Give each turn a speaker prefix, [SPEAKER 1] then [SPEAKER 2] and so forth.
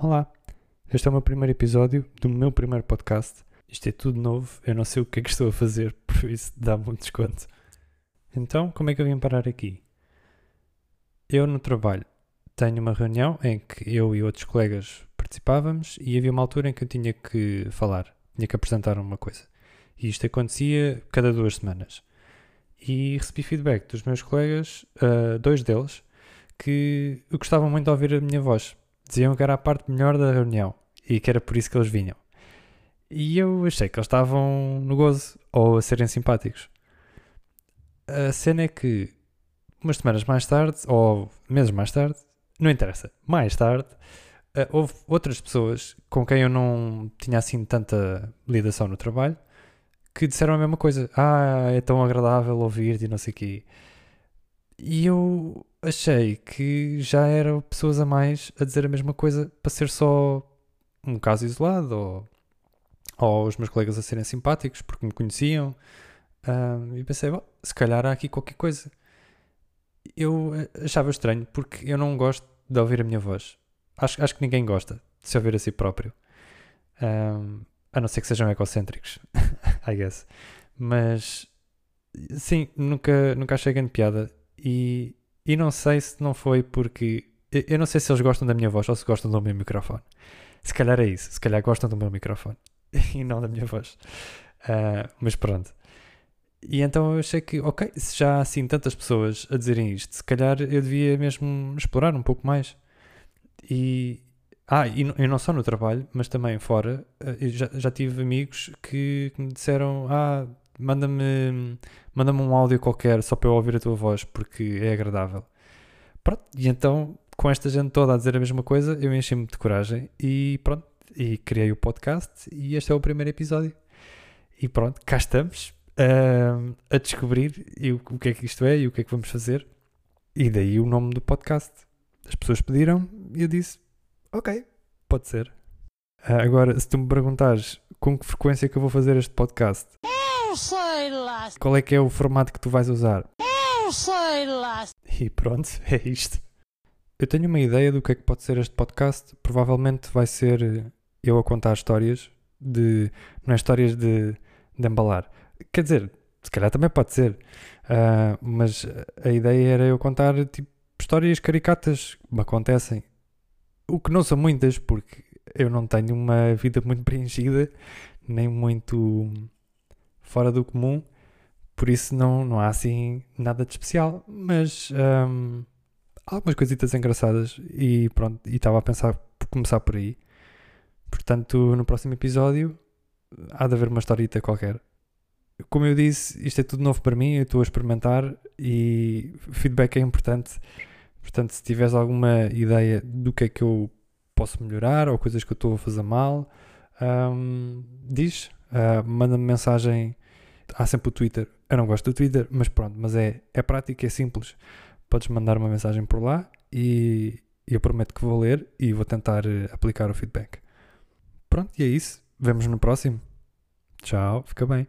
[SPEAKER 1] Olá, este é o meu primeiro episódio do meu primeiro podcast. Isto é tudo novo, eu não sei o que é que estou a fazer, por isso dá-me um desconto. Então, como é que eu vim parar aqui? Eu no trabalho tenho uma reunião em que eu e outros colegas participávamos e havia uma altura em que eu tinha que falar, tinha que apresentar uma coisa. E isto acontecia cada duas semanas. E recebi feedback dos meus colegas, uh, dois deles, que gostavam muito de ouvir a minha voz. Diziam que era a parte melhor da reunião e que era por isso que eles vinham. E eu achei que eles estavam no gozo ou a serem simpáticos. A cena é que umas semanas mais tarde, ou meses mais tarde, não interessa, mais tarde, uh, houve outras pessoas com quem eu não tinha assim tanta lidação no trabalho que disseram a mesma coisa. Ah, é tão agradável ouvir-te e não sei o quê. E eu achei que já eram pessoas a mais a dizer a mesma coisa para ser só um caso isolado ou, ou os meus colegas a serem simpáticos porque me conheciam. Um, e pensei, se calhar há aqui qualquer coisa. Eu achava estranho porque eu não gosto de ouvir a minha voz. Acho, acho que ninguém gosta de se ouvir a si próprio. Um, a não ser que sejam egocêntricos, I guess. Mas sim, nunca, nunca achei grande piada. E, e não sei se não foi porque. Eu não sei se eles gostam da minha voz ou se gostam do meu microfone. Se calhar é isso. Se calhar gostam do meu microfone e não da minha voz. Uh, mas pronto. E então eu achei que, ok, se já há assim tantas pessoas a dizerem isto, se calhar eu devia mesmo explorar um pouco mais. E. Ah, e, e não só no trabalho, mas também fora. Ah, já, já tive amigos que, que me disseram: Ah, manda-me manda um áudio qualquer só para eu ouvir a tua voz, porque é agradável. Pronto, e então, com esta gente toda a dizer a mesma coisa, eu enchi-me de coragem e pronto, e criei o podcast e este é o primeiro episódio. E pronto, cá estamos uh, a descobrir o, o que é que isto é e o que é que vamos fazer. E daí o nome do podcast. As pessoas pediram e eu disse: Ok, pode ser. Uh, agora, se tu me perguntares com que frequência é que eu vou fazer este podcast,
[SPEAKER 2] eu sei lá.
[SPEAKER 1] qual é que é o formato que tu vais usar?
[SPEAKER 2] Eu sei lá.
[SPEAKER 1] E pronto, é isto. Eu tenho uma ideia do que é que pode ser este podcast. Provavelmente vai ser eu a contar histórias de. Não é histórias de, de embalar. Quer dizer, se calhar também pode ser. Uh, mas a ideia era eu contar tipo, histórias caricatas que me acontecem. O que não são muitas, porque eu não tenho uma vida muito preenchida, nem muito fora do comum, por isso não, não há assim nada de especial, mas um, algumas coisitas engraçadas e pronto, e estava a pensar por começar por aí. Portanto, no próximo episódio há de haver uma historieta qualquer. Como eu disse, isto é tudo novo para mim, eu estou a experimentar e feedback é importante. Portanto, se tiveres alguma ideia do que é que eu posso melhorar ou coisas que eu estou a fazer mal, um, diz, uh, manda-me mensagem. Há sempre o Twitter. Eu não gosto do Twitter, mas pronto, mas é, é prático, é simples. Podes mandar uma mensagem por lá e eu prometo que vou ler e vou tentar uh, aplicar o feedback. Pronto, e é isso. Vemos no próximo. Tchau, fica bem.